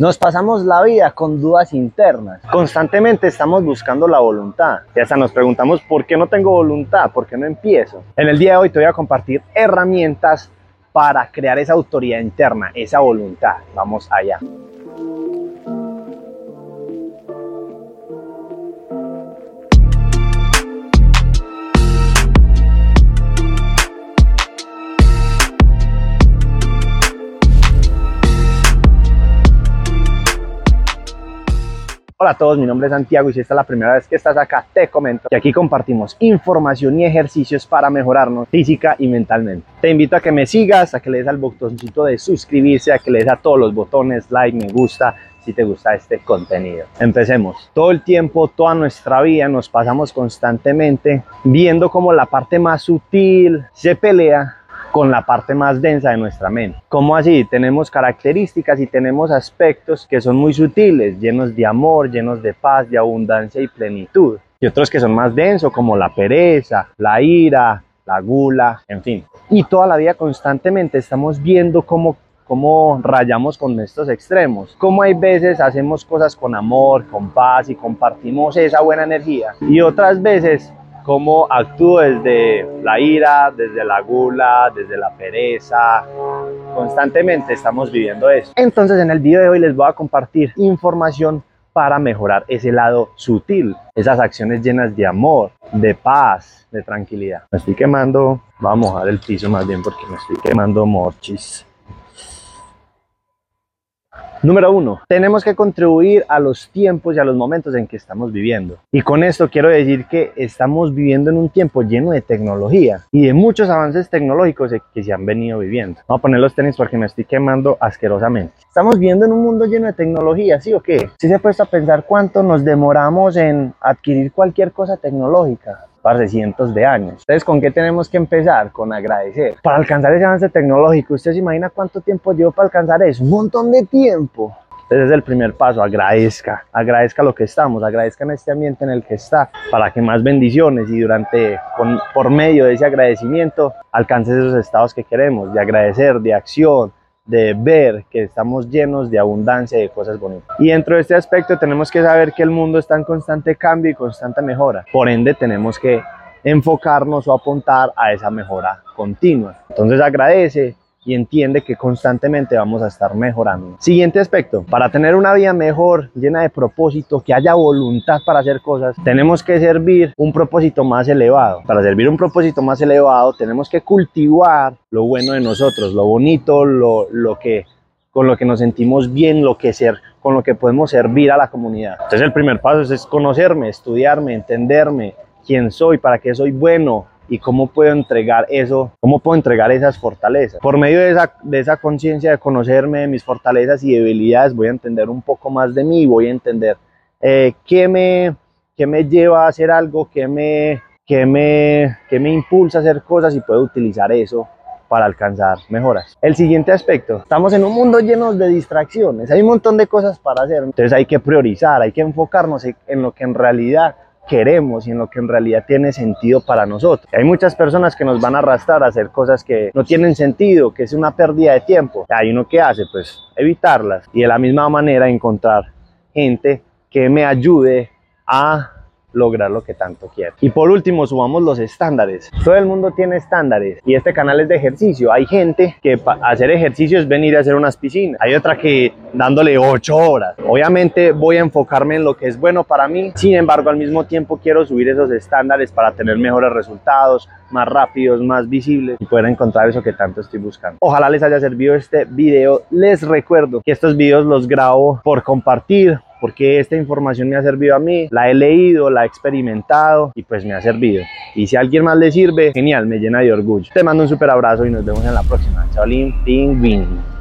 Nos pasamos la vida con dudas internas. Constantemente estamos buscando la voluntad. Y hasta nos preguntamos por qué no tengo voluntad, por qué no empiezo. En el día de hoy te voy a compartir herramientas para crear esa autoridad interna, esa voluntad. Vamos allá. Hola a todos, mi nombre es Santiago y si esta es la primera vez que estás acá, te comento que aquí compartimos información y ejercicios para mejorarnos física y mentalmente. Te invito a que me sigas, a que le des al botoncito de suscribirse, a que le des a todos los botones, like, me gusta, si te gusta este contenido. Empecemos. Todo el tiempo, toda nuestra vida nos pasamos constantemente viendo como la parte más sutil se pelea con la parte más densa de nuestra mente. ¿Cómo así? Tenemos características y tenemos aspectos que son muy sutiles, llenos de amor, llenos de paz, de abundancia y plenitud. Y otros que son más densos, como la pereza, la ira, la gula, en fin. Y toda la vida constantemente estamos viendo cómo cómo rayamos con estos extremos, cómo hay veces hacemos cosas con amor, con paz y compartimos esa buena energía y otras veces cómo actúo desde la ira, desde la gula, desde la pereza. Constantemente estamos viviendo eso. Entonces en el video de hoy les voy a compartir información para mejorar ese lado sutil, esas acciones llenas de amor, de paz, de tranquilidad. Me estoy quemando, vamos a mojar el piso más bien porque me estoy quemando morchis. Número uno, tenemos que contribuir a los tiempos y a los momentos en que estamos viviendo. Y con esto quiero decir que estamos viviendo en un tiempo lleno de tecnología y de muchos avances tecnológicos que se han venido viviendo. Vamos a poner los tenis porque me estoy quemando asquerosamente. Estamos viviendo en un mundo lleno de tecnología, ¿sí o qué? Si se ha puesto a pensar cuánto nos demoramos en adquirir cualquier cosa tecnológica de cientos de años. Entonces, ¿con qué tenemos que empezar? Con agradecer. Para alcanzar ese avance tecnológico, ¿usted se imagina cuánto tiempo llevo para alcanzar eso? Un montón de tiempo. Ese es el primer paso, agradezca, agradezca lo que estamos, agradezca en este ambiente en el que está, para que más bendiciones y durante, por medio de ese agradecimiento, alcance esos estados que queremos, de agradecer, de acción, de ver que estamos llenos de abundancia y de cosas bonitas. Y dentro de este aspecto tenemos que saber que el mundo está en constante cambio y constante mejora. Por ende tenemos que enfocarnos o apuntar a esa mejora continua. Entonces agradece, y entiende que constantemente vamos a estar mejorando. Siguiente aspecto, para tener una vida mejor, llena de propósito, que haya voluntad para hacer cosas, tenemos que servir un propósito más elevado. Para servir un propósito más elevado, tenemos que cultivar lo bueno de nosotros, lo bonito, lo, lo que con lo que nos sentimos bien, lo que ser, con lo que podemos servir a la comunidad. Entonces el primer paso es conocerme, estudiarme, entenderme, quién soy, para qué soy bueno, y cómo puedo entregar eso, cómo puedo entregar esas fortalezas. Por medio de esa, de esa conciencia de conocerme, de mis fortalezas y debilidades, voy a entender un poco más de mí, voy a entender eh, qué, me, qué me lleva a hacer algo, qué me, qué, me, qué me impulsa a hacer cosas y puedo utilizar eso para alcanzar mejoras. El siguiente aspecto, estamos en un mundo lleno de distracciones, hay un montón de cosas para hacer, entonces hay que priorizar, hay que enfocarnos en lo que en realidad queremos y en lo que en realidad tiene sentido para nosotros. Hay muchas personas que nos van a arrastrar a hacer cosas que no tienen sentido, que es una pérdida de tiempo. Hay uno que hace, pues evitarlas y de la misma manera encontrar gente que me ayude a lograr lo que tanto quiero. Y por último, subamos los estándares. Todo el mundo tiene estándares y este canal es de ejercicio. Hay gente que hacer ejercicio es venir a hacer unas piscinas. Hay otra que dándole 8 horas. Obviamente voy a enfocarme en lo que es bueno para mí. Sin embargo, al mismo tiempo quiero subir esos estándares para tener mejores resultados, más rápidos, más visibles y poder encontrar eso que tanto estoy buscando. Ojalá les haya servido este video. Les recuerdo que estos videos los grabo por compartir porque esta información me ha servido a mí, la he leído, la he experimentado y pues me ha servido. Y si a alguien más le sirve, genial, me llena de orgullo. Te mando un super abrazo y nos vemos en la próxima. Chaolín, ping, ping.